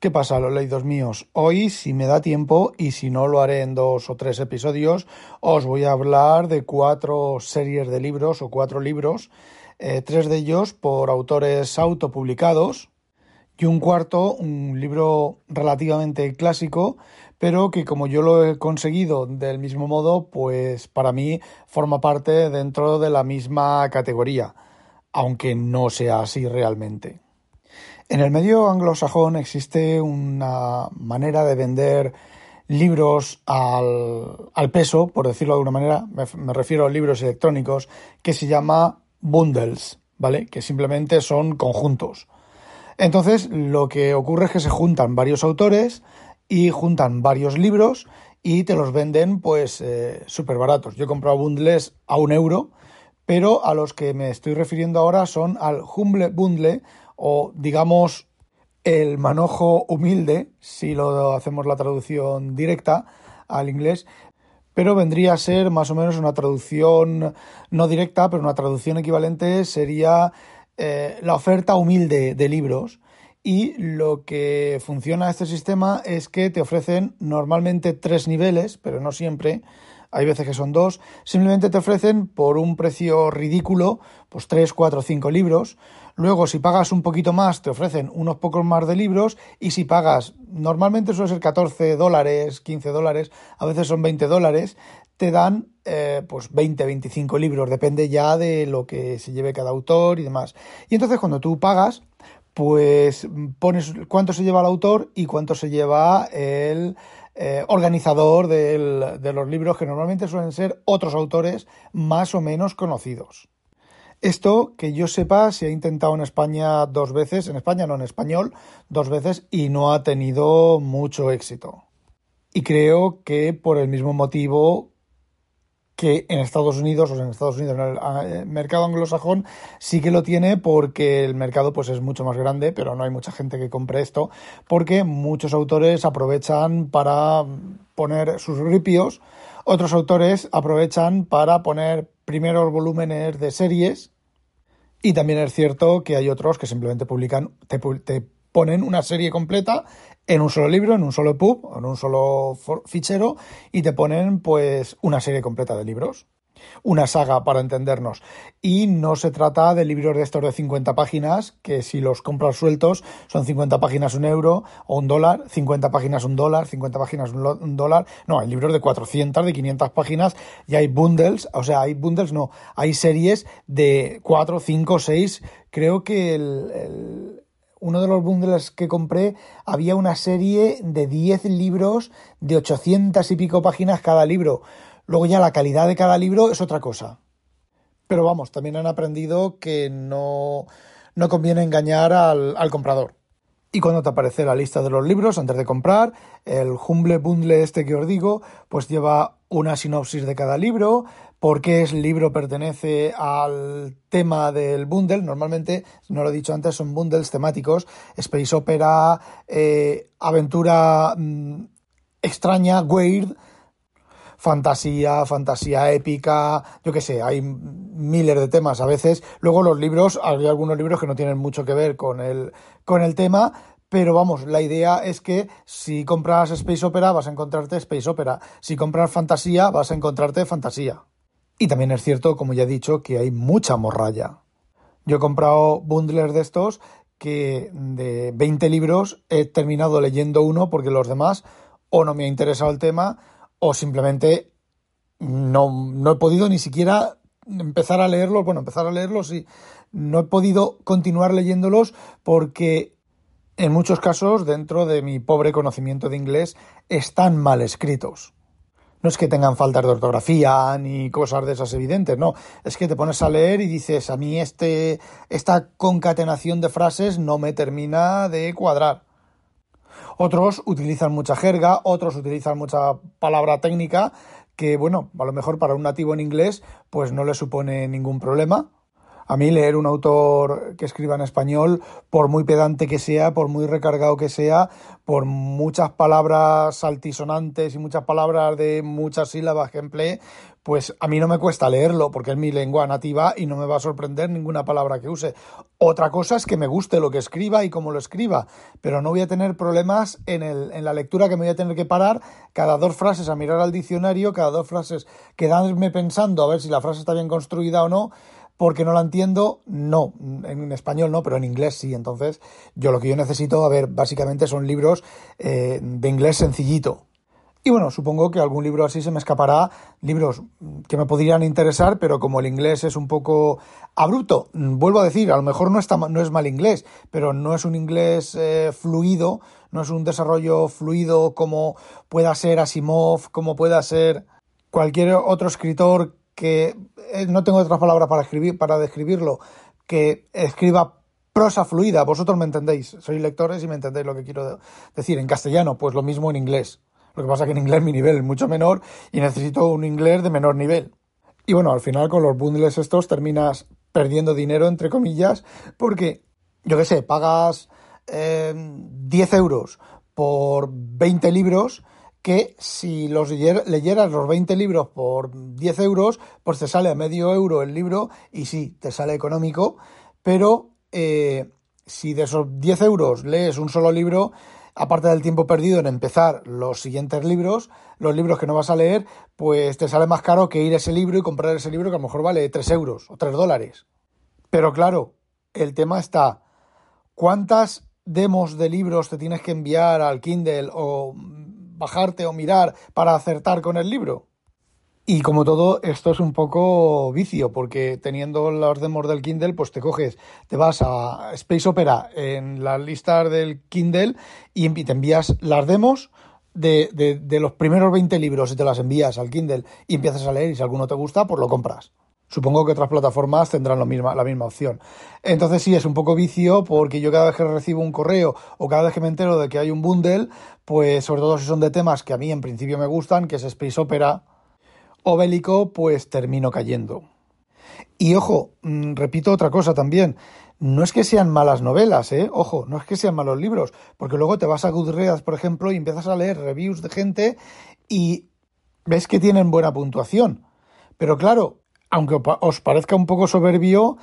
¿Qué pasa, los leídos míos? Hoy, si me da tiempo, y si no lo haré en dos o tres episodios, os voy a hablar de cuatro series de libros o cuatro libros, eh, tres de ellos por autores autopublicados y un cuarto, un libro relativamente clásico, pero que como yo lo he conseguido del mismo modo, pues para mí forma parte dentro de la misma categoría, aunque no sea así realmente. En el medio anglosajón existe una manera de vender libros al, peso, por decirlo de alguna manera, me, refiero a libros electrónicos, que se llama bundles, ¿vale? Que simplemente son conjuntos. Entonces, lo que ocurre es que se juntan varios autores y juntan varios libros y te los venden pues eh, súper baratos. Yo he comprado bundles a un euro, pero a los que me estoy refiriendo ahora son al Humble Bundle o digamos el manojo humilde, si lo hacemos la traducción directa al inglés, pero vendría a ser más o menos una traducción no directa, pero una traducción equivalente sería eh, la oferta humilde de libros. Y lo que funciona este sistema es que te ofrecen normalmente tres niveles, pero no siempre, hay veces que son dos, simplemente te ofrecen por un precio ridículo, pues tres, cuatro, cinco libros. Luego, si pagas un poquito más, te ofrecen unos pocos más de libros. Y si pagas, normalmente suele ser 14 dólares, 15 dólares, a veces son 20 dólares, te dan eh, pues 20, 25 libros, depende ya de lo que se lleve cada autor y demás. Y entonces cuando tú pagas, pues pones cuánto se lleva el autor y cuánto se lleva el eh, organizador de los libros que normalmente suelen ser otros autores más o menos conocidos. Esto, que yo sepa, se ha intentado en España dos veces, en España no en español, dos veces y no ha tenido mucho éxito. Y creo que por el mismo motivo que en Estados Unidos, o en Estados Unidos, en el eh, mercado anglosajón, sí que lo tiene porque el mercado pues es mucho más grande, pero no hay mucha gente que compre esto, porque muchos autores aprovechan para poner sus ripios, otros autores aprovechan para poner primeros volúmenes de series, y también es cierto que hay otros que simplemente publican, te, te ponen una serie completa en un solo libro, en un solo pub, en un solo fichero y te ponen pues una serie completa de libros. Una saga para entendernos. Y no se trata de libros de estos de 50 páginas, que si los compras sueltos son 50 páginas un euro o un dólar, 50 páginas un dólar, 50 páginas un dólar. No, hay libros de 400, de 500 páginas y hay bundles, o sea, hay bundles, no, hay series de 4, 5, 6. Creo que el uno de los bundles que compré había una serie de 10 libros de 800 y pico páginas cada libro. Luego ya la calidad de cada libro es otra cosa. Pero vamos, también han aprendido que no, no conviene engañar al, al comprador. Y cuando te aparece la lista de los libros antes de comprar, el Humble Bundle este que os digo, pues lleva una sinopsis de cada libro, por qué el libro pertenece al tema del bundle. Normalmente, no lo he dicho antes, son bundles temáticos, space opera, eh, aventura mm, extraña, weird, fantasía, fantasía épica, yo qué sé, hay miles de temas a veces. Luego los libros, hay algunos libros que no tienen mucho que ver con el, con el tema, pero vamos, la idea es que si compras Space Opera vas a encontrarte Space Opera, si compras fantasía vas a encontrarte fantasía. Y también es cierto, como ya he dicho, que hay mucha morralla. Yo he comprado bundles de estos que de 20 libros he terminado leyendo uno porque los demás o no me ha interesado el tema o simplemente no, no he podido ni siquiera empezar a leerlos, bueno, empezar a leerlos y no he podido continuar leyéndolos porque en muchos casos, dentro de mi pobre conocimiento de inglés, están mal escritos no es que tengan faltas de ortografía ni cosas de esas evidentes, no, es que te pones a leer y dices, a mí este, esta concatenación de frases no me termina de cuadrar. Otros utilizan mucha jerga, otros utilizan mucha palabra técnica que, bueno, a lo mejor para un nativo en inglés pues no le supone ningún problema, a mí leer un autor que escriba en español, por muy pedante que sea, por muy recargado que sea, por muchas palabras altisonantes y muchas palabras de muchas sílabas que emplee, pues a mí no me cuesta leerlo porque es mi lengua nativa y no me va a sorprender ninguna palabra que use. Otra cosa es que me guste lo que escriba y cómo lo escriba, pero no voy a tener problemas en, el, en la lectura que me voy a tener que parar cada dos frases a mirar al diccionario, cada dos frases quedarme pensando a ver si la frase está bien construida o no porque no la entiendo, no, en español no, pero en inglés sí. Entonces, yo lo que yo necesito, a ver, básicamente son libros eh, de inglés sencillito. Y bueno, supongo que algún libro así se me escapará, libros que me podrían interesar, pero como el inglés es un poco abrupto, vuelvo a decir, a lo mejor no, está, no es mal inglés, pero no es un inglés eh, fluido, no es un desarrollo fluido como pueda ser Asimov, como pueda ser cualquier otro escritor que eh, no tengo otras palabras para escribir, para describirlo, que escriba prosa fluida. Vosotros me entendéis, sois lectores y me entendéis lo que quiero decir. En castellano, pues lo mismo en inglés. Lo que pasa es que en inglés mi nivel es mucho menor y necesito un inglés de menor nivel. Y bueno, al final con los bundles estos terminas perdiendo dinero, entre comillas, porque, yo qué sé, pagas 10 eh, euros por 20 libros que si los leyeras los 20 libros por 10 euros, pues te sale a medio euro el libro y sí, te sale económico, pero eh, si de esos 10 euros lees un solo libro, aparte del tiempo perdido en empezar los siguientes libros, los libros que no vas a leer, pues te sale más caro que ir a ese libro y comprar ese libro que a lo mejor vale 3 euros o 3 dólares. Pero claro, el tema está, ¿cuántas demos de libros te tienes que enviar al Kindle o bajarte o mirar para acertar con el libro. Y como todo, esto es un poco vicio, porque teniendo los demos del Kindle, pues te coges, te vas a Space Opera en las listas del Kindle y te envías las demos de, de, los primeros 20 libros y te las envías al Kindle y empiezas a leer y si alguno te gusta, pues lo compras. Supongo que otras plataformas tendrán misma, la misma opción. Entonces sí, es un poco vicio porque yo cada vez que recibo un correo o cada vez que me entero de que hay un bundle, pues sobre todo si son de temas que a mí en principio me gustan, que es Space Opera o bélico, pues termino cayendo. Y ojo, mm, repito otra cosa también, no es que sean malas novelas, ¿eh? Ojo, no es que sean malos libros, porque luego te vas a Goodreads, por ejemplo, y empiezas a leer reviews de gente y ves que tienen buena puntuación. Pero claro, aunque os parezca un poco soberbio,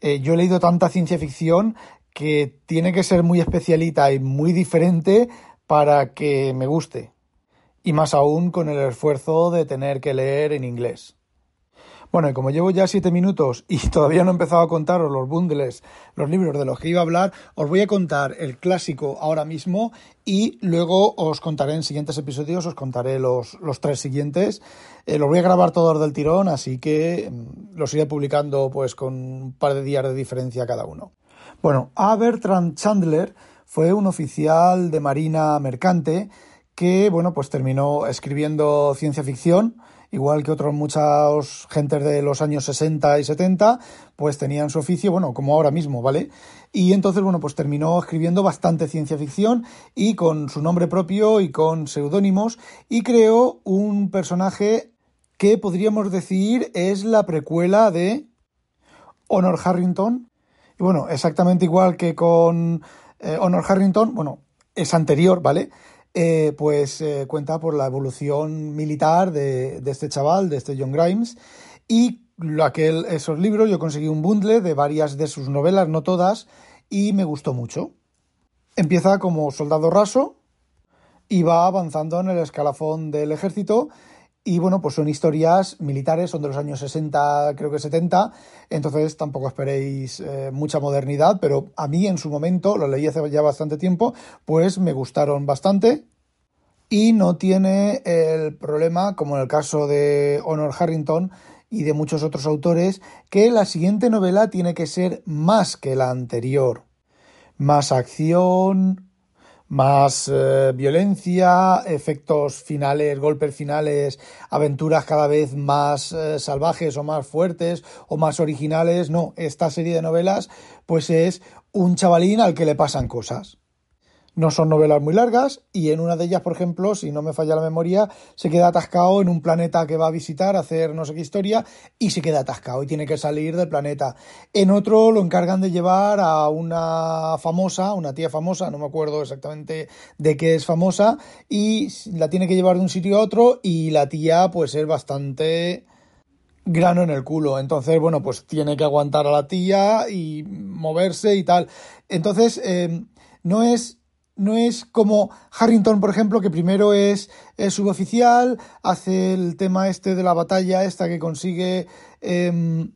eh, yo he leído tanta ciencia ficción que tiene que ser muy especialita y muy diferente para que me guste. Y más aún con el esfuerzo de tener que leer en inglés. Bueno, y como llevo ya siete minutos y todavía no he empezado a contaros los bundles, los libros de los que iba a hablar, os voy a contar el clásico ahora mismo y luego os contaré en siguientes episodios, os contaré los, los tres siguientes. Eh, los voy a grabar todos del tirón, así que mm, los iré publicando pues con un par de días de diferencia cada uno. Bueno, A. Bertrand Chandler fue un oficial de marina mercante que, bueno, pues terminó escribiendo ciencia ficción igual que otros muchas gentes de los años 60 y 70, pues tenían su oficio, bueno, como ahora mismo, ¿vale? Y entonces, bueno, pues terminó escribiendo bastante ciencia ficción y con su nombre propio y con seudónimos y creó un personaje que podríamos decir es la precuela de Honor Harrington. Y bueno, exactamente igual que con eh, Honor Harrington, bueno, es anterior, ¿vale? Eh, pues eh, cuenta por la evolución militar de, este chaval, de este John Grimes, y aquel, esos libros yo conseguí un bundle de varias de sus novelas, no todas, y me gustó mucho. Empieza como soldado raso y va avanzando en el escalafón del ejército y bueno, pues son historias militares, son de los años 60, creo que 70, entonces tampoco esperéis eh, mucha modernidad, pero a mí en su momento, lo leí hace ya bastante tiempo, pues me gustaron bastante y no tiene el problema, como en el caso de Honor Harrington y de muchos otros autores, que la siguiente novela tiene que ser más que la anterior. Más acción, más eh, violencia, efectos finales, golpes finales, aventuras cada vez más eh, salvajes o más fuertes o más originales. No, esta serie de novelas pues es un chavalín al que le pasan cosas. No son novelas muy largas y en una de ellas, por ejemplo, si no me falla la memoria, se queda atascado en un planeta que va a visitar, a hacer no sé qué historia y se queda atascado y tiene que salir del planeta. En otro lo encargan de llevar a una famosa, una tía famosa, no me acuerdo exactamente de qué es famosa, y la tiene que llevar de un sitio a otro y la tía pues es bastante grano en el culo. Entonces, bueno, pues tiene que aguantar a la tía y moverse y tal. Entonces, eh, no es no es como Harrington, por ejemplo, que primero es, suboficial, hace el tema este de la batalla esta que consigue em,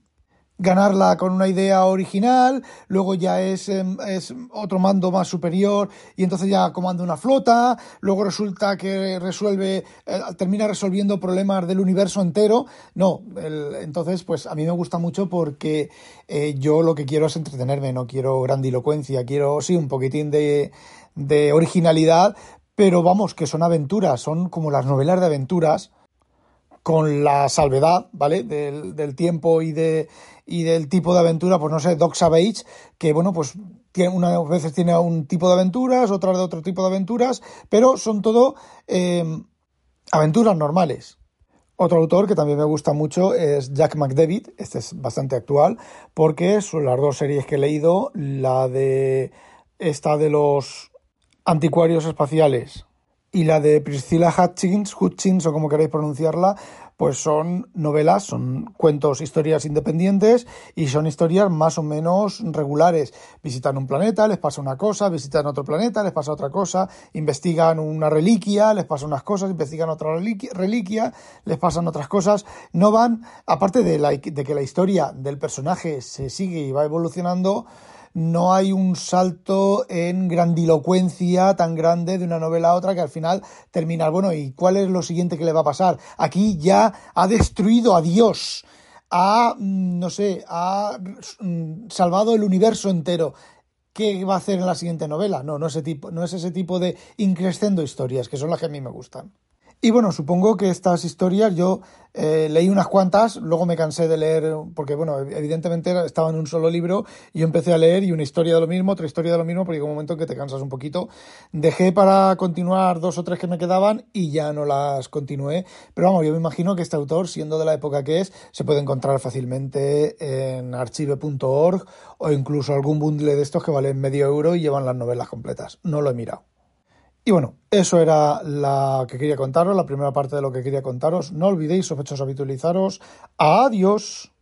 ganarla con una idea original, luego ya es, em, es, otro mando más superior y entonces ya comanda una flota, luego resulta que resuelve, eh, termina resolviendo problemas del universo entero. No, entonces pues a mí me gusta mucho porque eh, yo lo que quiero es entretenerme, no quiero grandilocuencia, quiero sí un poquitín de, de originalidad, pero vamos, que son aventuras, son como las novelas de aventuras con la salvedad, ¿vale? Del, tiempo y de y del tipo de aventura, pues no sé, Doc Savage, que bueno, pues tiene, unas veces tiene un tipo de aventuras, otras de otro tipo de aventuras, pero son todo em, aventuras normales. Otro autor que también me gusta mucho es Jack McDavid, este es bastante actual, porque son las dos series que he leído, la de esta de los anticuarios espaciales y la de Priscilla Hutchins, Hutchins o como queréis pronunciarla, pues son novelas, son cuentos, historias independientes y son historias más o menos regulares. Visitan un planeta, les pasa una cosa, visitan otro planeta, les pasa otra cosa, investigan una reliquia, les pasa unas cosas, investigan otra reliquia, les pasan otras cosas. No van, aparte de, la, de que la historia del personaje se sigue y va evolucionando, no hay un salto en grandilocuencia tan grande de una novela a otra que al final termina, bueno, ¿y cuál es lo siguiente que le va a pasar? Aquí ya ha destruido a Dios, ha, mm, no sé, ha mm, salvado el universo entero. ¿Qué va a hacer en la siguiente novela? No, no, ese tipo, no es ese tipo de increscendo historias, que son las que a mí me gustan. Y bueno, supongo que estas historias yo eh, leí unas cuantas, luego me cansé de leer, porque bueno, evidentemente estaba en un solo libro, y yo empecé a leer y una historia de lo mismo, otra historia de lo mismo, porque llega un momento en que te cansas un poquito. Dejé para continuar dos o tres que me quedaban y ya no las continué. Pero vamos, yo me imagino que este autor, siendo de la época que es, se puede encontrar fácilmente en archive.org o incluso algún bundle de estos que valen medio euro y llevan las novelas completas. No lo he mirado. Y bueno, eso era la que quería contaros, la primera parte de lo que quería contaros. No olvidéis, sospechosos, habitualizaros. Adiós.